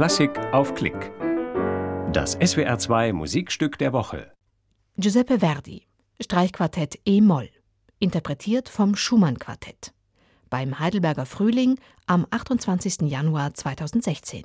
Klassik auf Klick. Das SWR2 Musikstück der Woche. Giuseppe Verdi, Streichquartett E-Moll, interpretiert vom Schumann Quartett. Beim Heidelberger Frühling am 28. Januar 2016.